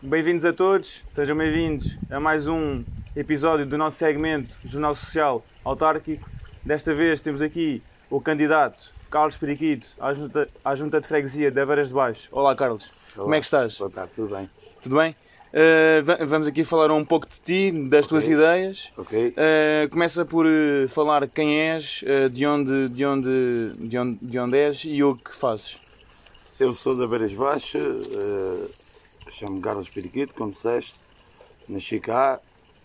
Bem-vindos a todos, sejam bem-vindos a mais um episódio do nosso segmento Jornal Social Autárquico. Desta vez temos aqui o candidato Carlos Periquito à Junta, à junta de Freguesia de Averas de Baixo. Olá, Carlos. Olá, Como é que estás? Boa tarde, tudo bem. Tudo bem? Uh, va- vamos aqui falar um pouco de ti, das tuas ideias. Ok? Uh, começa por uh, falar quem és, de, onde, de, onde, de, onde, de onde és e o que fazes. Eu sou da Baixa, eh, chamo-me Carlos Periquito, como disseste, nasci cá.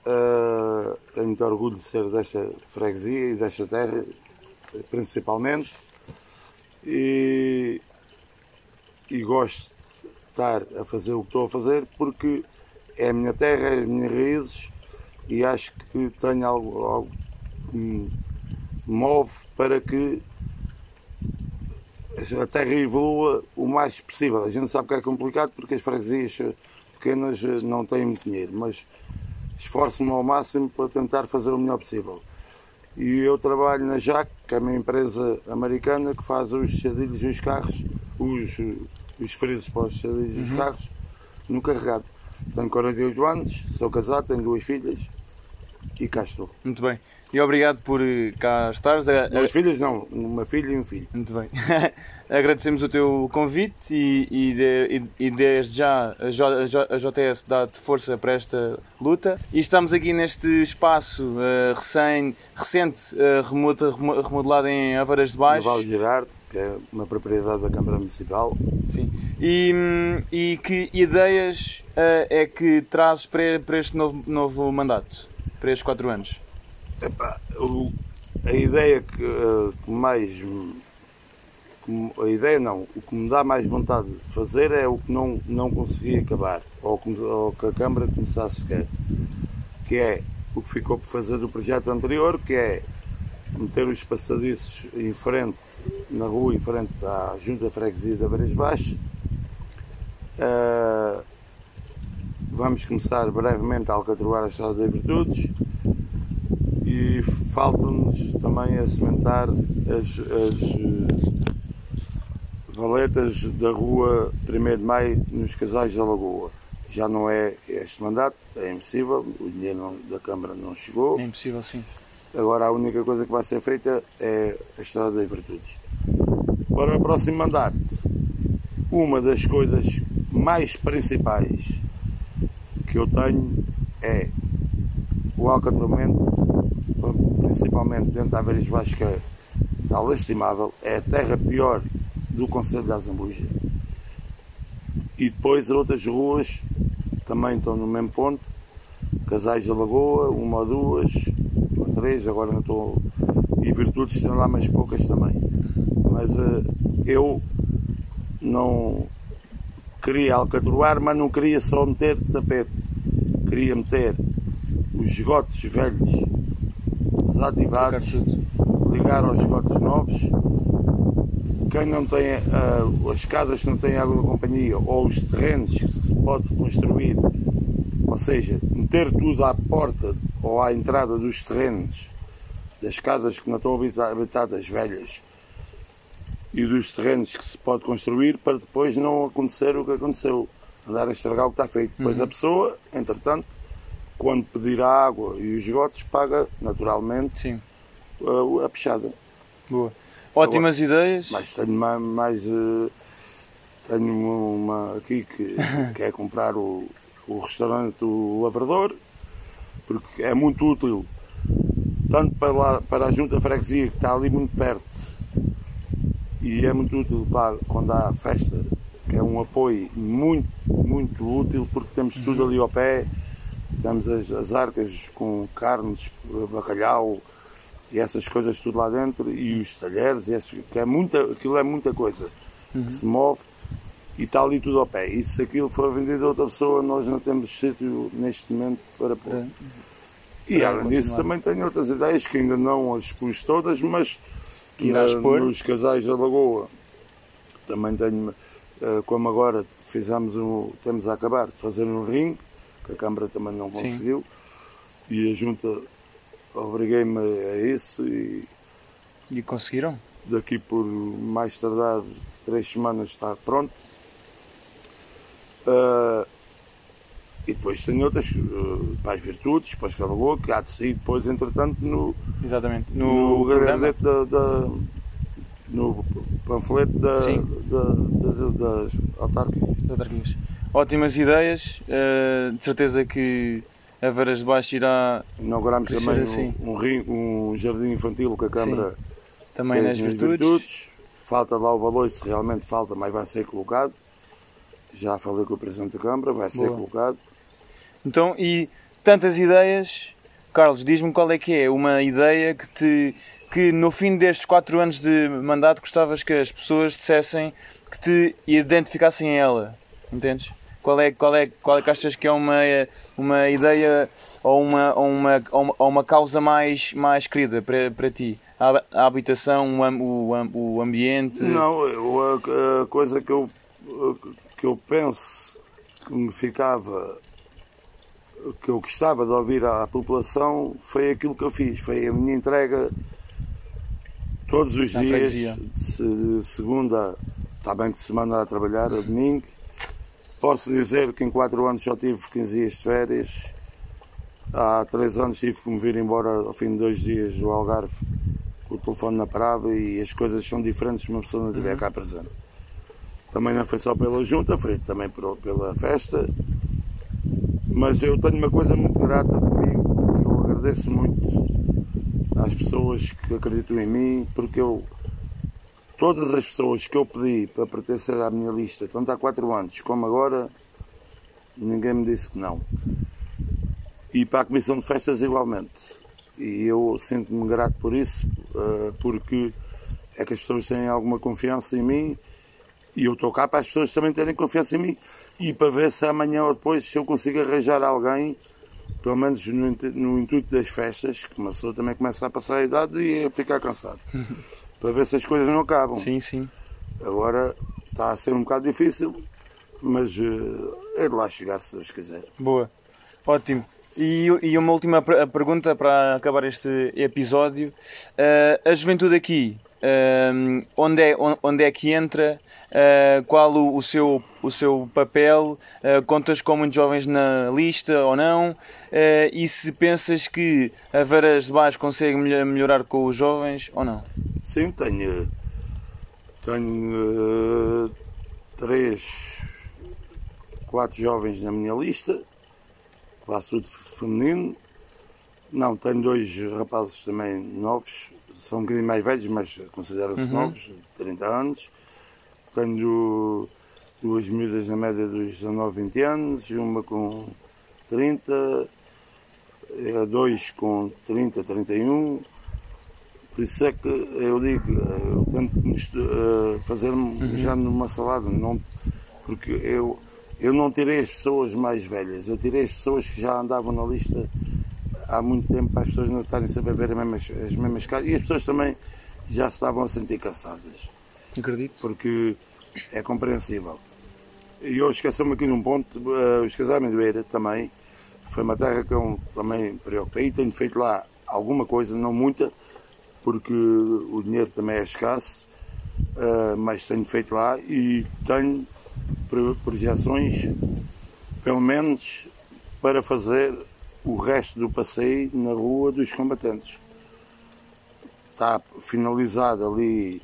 eh, tenho muito orgulho de ser desta freguesia e desta terra, principalmente. E, e gosto de estar a fazer o que estou a fazer porque é a minha terra, é as minhas raízes e acho que tenho algo, algo que me move para que a terra evolua o mais possível. A gente sabe que é complicado porque as freguesias pequenas eh, não têm muito dinheiro, mas esforço-me ao máximo para tentar fazer o melhor possível. E eu trabalho na JAC, que é uma empresa americana que faz os chadilhos dos carros, os, os freezes para os chadilhos dos carros, no carregado. Tenho 48 anos, sou casado, tenho duas filhas e cá estou. Muito bem. E obrigado por uh, cá estares. Duas filhas não, uma filha e um filho. Muito bem. Agradecemos o teu convite e, e, de- e- desde já a, J, a J- a JS dá-te força para esta luta. E estamos aqui neste espaço eh, recém, recente, eh, remo- remodelado em Avaras de No Baixo. Vale Gerardo, que é uma propriedade da Câmara Municipal. Sim. E, hum, e que ideias eh, é que trazes para, para este novo, novo mandato? Para estes quatro anos? Epá, a ideia que, eh, que mais. a ideia não, o que me dá mais vontade de fazer é o que não, não consegui acabar, ou, ou que a Câmara começasse sequer, que é o que ficou por fazer do projeto anterior, que é meter os passadiços em frente, na rua, em frente à Junta Freguesia da Varas Baixo. Eh, vamos começar brevemente a alcatroar a Estrada das Virtudes e falta-nos também a cimentar as, as eh, valetas da rua 1 de Maio nos casais da Lagoa. Já não é este mandato, é impossível, o dinheiro da Câmara não chegou. É impossível, sim. Agora a única coisa que vai ser feita é a Estrada das Virtudes. Para o próximo mandato, uma das coisas mais principais que eu tenho é o alcatramento, principalmente dentro da que é- está lastimável, é a terra pior do Conselho da Azambuja. E depois outras ruas também estão no mesmo ponto, Casais da Lagoa, uma ou duas, ou três, agora não estou. E Virtudes estão lá mais poucas também. Mas eh, eu não queria alcatroar, mas não queria só meter tapete. Queria meter os esgotos velhos desativados, ligar aos esgotos novos. Quem não tem, ah, as casas que não têm água da companhia ou os terrenos que se pode construir, ou seja, meter tudo à porta ou à entrada dos terrenos das casas que não estão habita- habitadas velhas e dos terrenos que se pode construir para depois não acontecer o que aconteceu, andar a estragar o que está feito. Depois a pessoa, entretanto, quando pedir a água e os esgotos, paga naturalmente Sim. a, a pechada. Boa. Ótimas ideias. Mas tenho ma- mais. eh, tenho uma aqui que quer comprar o, o restaurante do Lavrador, porque é muito útil, tanto para, lá, para a Junta Freguesia, que está ali muito perto, e é muito útil para quando há festa, é um apoio muito, muito útil, porque temos tudo ali ao pé, temos as, as arcas com carnes, bacalhau, e essas coisas tudo lá dentro e os talheres, e essas- que é muita, aquilo é muita coisa que se move e está ali tudo ao pé. E se aquilo for vendido a outra pessoa, nós não temos sítio neste momento para pôr. Para- E para além disso, também tenho outras ideias que ainda não as pus todas, mas na- pôr? nos casais da Lagoa também tenho, eh, como agora fizemos um, temos a acabar de fazer um ringue, que a Câmara também não Sim. conseguiu, e a Junta obriguei-me a isso e E conseguiram? daqui por mais tardar três semanas está pronto. Ah, depois tem outras, uh, para as virtudes, depois cada boa, que há de sair depois, entretanto, no, Exatamente. no, No, gabinete da, da- no panfleto da, Sim. da- das, das autárquicas. das autarquias. Ótimas ideias. eh, de certeza que a Varas de Baixo irá Inauguramos também assim. um, um, ri- um jardim infantil com a Câmara também nas fez virtudes. Falta lá o valor, se realmente falta, mas vai ser colocado. Já falei com o Presidente da Câmara, vai ser Boa. colocado. Então, e tantas ideias. Carlos, diz-me qual é que é uma ideia que te que no fim destes quatro anos de mandato gostavas que as pessoas dissessem que te identificassem a ela, entendes? Qual é, qual é, qual é que achas que é uma, uma ideia ou uma, ou uma, ou uma, causa mais, mais querida para, para ti? A, a habitação, o, o, o ambiente? Não, eu- a, a coisa que eu, que eu penso que me ficava, que eu gostava de ouvir à população foi aquilo que eu fiz. Foi a minha entrega todos os Na dias, freguesia. de de segunda, está bem que se manda a trabalhar, a domingo. Posso dizer que em 4 anos só tive 15 dias de férias. Há 3 anos tive que me vir embora ao fim de dois dias do Algarve com o telefone na parada e as coisas são diferentes se uma pessoa não estiver cá presente. Também não foi só pela junta, foi também por- pela festa. Mas eu tenho uma coisa muito grata comigo, que eu agradeço muito às pessoas que acreditam em mim, porque eu todas as pessoas que eu pedi para pertencer à minha lista, tanto há 4 anos como agora, ninguém me disse que não. E para a Comissão de Festas igualmente. E eu sinto-me grato por isso, eh, porque é que as pessoas têm alguma confiança em mim e eu estou cá para as pessoas também terem confiança em mim e para ver se amanhã ou depois se eu consigo arranjar alguém, pelo menos no, no intuito das festas, que uma pessoa também começa a passar a idade e a ficar cansado. para ver se as coisas não acabam. Sim, sim. Agora está a ser um bocado difícil, mas eh, é de lá chegar se Deus quiser. Boa, ótimo. E, e uma última per- pergunta para acabar este episódio. Eh, a juventude aqui, onde, é, on- onde é que entra? Eh, qual o, o seu, o seu papel? Eh, contas com muitos jovens na lista ou não? Eh, e se pensas que a Varas de Baixo consegue melho- melhorar com os jovens ou não? Sim, tenho, tenho três, quatro jovens na minha lista, quase tudo feminino. Não, tenho dois rapazes também novos, são um bocadinho mais velhos, mas consideram-se novos, de 30 anos. Tenho duas miúdas na média dos 19, 20 anos, uma com 30, eh, dois com 30, 31. Por isso é que eu digo, eh, eu tento eh, fazer já numa salada, não, porque eu, eu não tirei as pessoas mais velhas, eu tirei as pessoas que já andavam na lista há muito tempo para as pessoas não estarem sempre a ver as mesmas, as mesmas caras e as pessoas também já se estavam a sentir cansadas Acredito. porque é compreensível. E eu esqueci-me aqui num ponto, eh, os casamentos de Beira também, foi uma terra que eu também preocupei, tenho feito lá alguma coisa, não muita, porque o dinheiro também é escasso, eh, mas tenho feito lá e tenho pro- projeções, pelo menos, para fazer o resto do passeio na Rua dos Combatentes. Está finalizado ali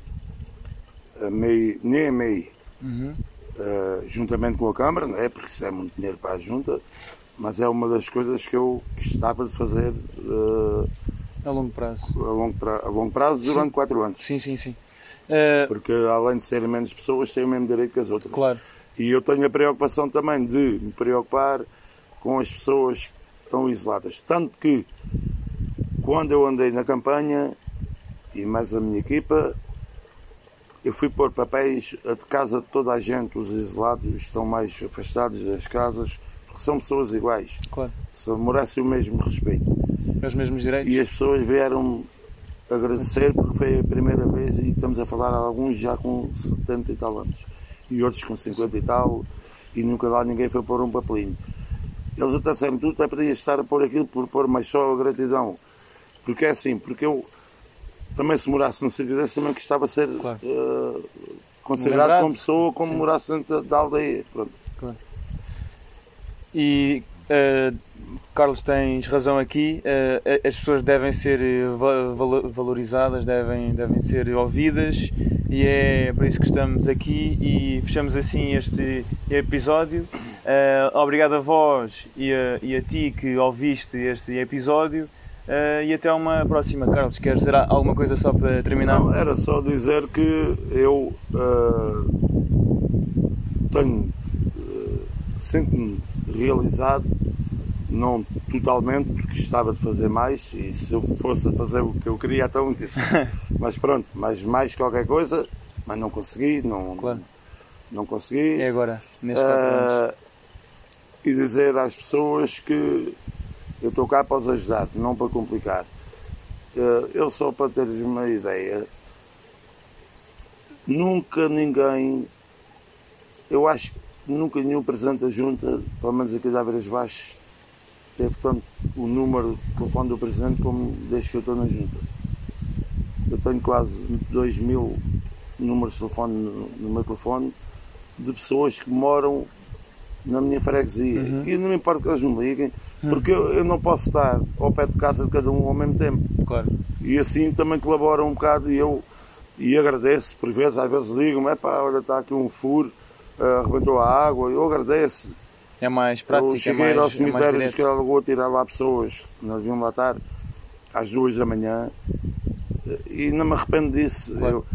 a meio, nem a meio, Uhum. eh, juntamente com a Câmara, não é? Porque isso é muito dinheiro para a Junta, mas é uma das coisas que eu gostava de fazer eh, A longo prazo. a, longo pra- a longo prazo durante quatro anos. Sim, sim, sim. Eh, Porque além de serem menos pessoas, têm o mesmo direito que as outras. claro. E eu tenho a preocupação também de me preocupar com as pessoas estão isoladas. Tanto que, quando eu andei na campanha, e mais a minha equipa, eu fui pôr papéis de casa de toda a gente, os isolados, estão mais afastados das casas, porque são pessoas iguais, Claro. só merecem o mesmo respeito. Os mesmos direitos. E as pessoas vieram agradecer porque foi a primeira vez e estamos a falar alguns já com 70 e tal anos e outros com 50 e tal e nunca lá ninguém foi pôr um papelinho. Eles até disseram, tu até podias estar a pôr aquilo por pôr mais só a gratidão. Porque é assim, porque eu também se morasse num sítio desse também gostava de ser Claro. eh, considerado Lembrado. como pessoa, como Sim. morasse dentro da, da aldeia. Pronto. E Uh, Carlos, tens razão aqui. Uh, as pessoas devem ser valorizadas, devem, devem ser ouvidas e é para isso que estamos aqui e fechamos assim este episódio. Obrigado a vós e a, e a ti que ouviste este episódio. E até uma próxima. Carlos, queres dizer alguma coisa só para terminar? Não, era só dizer que eu uh, tenho. Uh, sinto-me realizado, não totalmente, porque estava de fazer mais e se eu fosse a fazer o que eu queria, então isso. mas pronto, mas mais qualquer coisa, mas não consegui, não, claro. não consegui. É agora, neste uh, E dizer às pessoas que eu estou cá para os ajudar, não para complicar. Eh, eu só para teres uma ideia, nunca ninguém, eu acho que nunca nenhum presidente da junta, pelo menos aqui da Aveiras Baixas, teve tanto o número de telefone do presidente como desde que eu estou na junta. Eu tenho quase 2 mil números de telefone no, no meu telefone de pessoas que moram na minha freguesia. Uhum. E não me importa que eles me liguem, porque eu, eu, não posso estar ao pé de casa de cada um ao mesmo tempo. Claro. E assim também colabora um bocado e eu e agradeço, por vezes, às vezes ligam-me, é pá, olha, está aqui um furo, uh, arrebentou a água, eu agradeço. É mais prático, eu cheguei é mais, ao cemitério é de Lagoa tirar lá pessoas que nós deviam matar às duas da manhã e não me arrependo disso. Claro.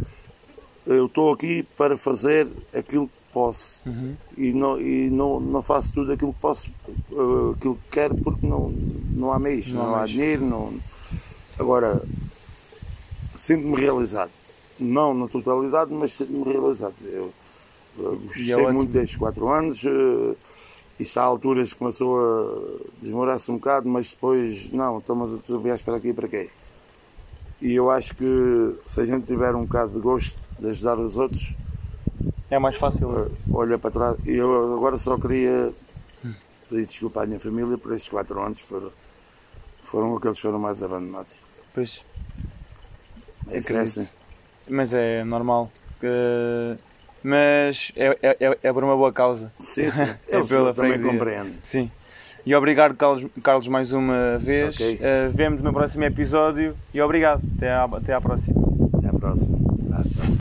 Eu estou aqui para fazer aquilo posso uhum. e, não, e não, não faço tudo aquilo que posso, uh, aquilo que quero porque não, não há meios, não, não há dinheiro. Não... Agora, sinto-me realizado. Não na totalidade, mas sinto-me realizado. Eu, eu é gostei é muito destes 4 anos. Uh, isto há alturas que começou a desmorar-se um bocado, mas depois, não, estamos a viajar para aqui e para quê? E eu acho que se a gente tiver um bocado de gosto de ajudar os outros, é mais fácil. Uh, olha para trás. E eu agora só queria pedir desculpa à minha família por estes 4 anos. Foram, foram aqueles que foram mais abandonados. Pois. É assim. Mas é normal. Uh, mas é, é, é, é por uma boa causa. Sim, sim. é pela também compreendo. Sim. E obrigado, Carlos, Carlos mais uma vez. Okay. Uh, vemos no próximo episódio e obrigado. Até à, até à próxima. Até à próxima.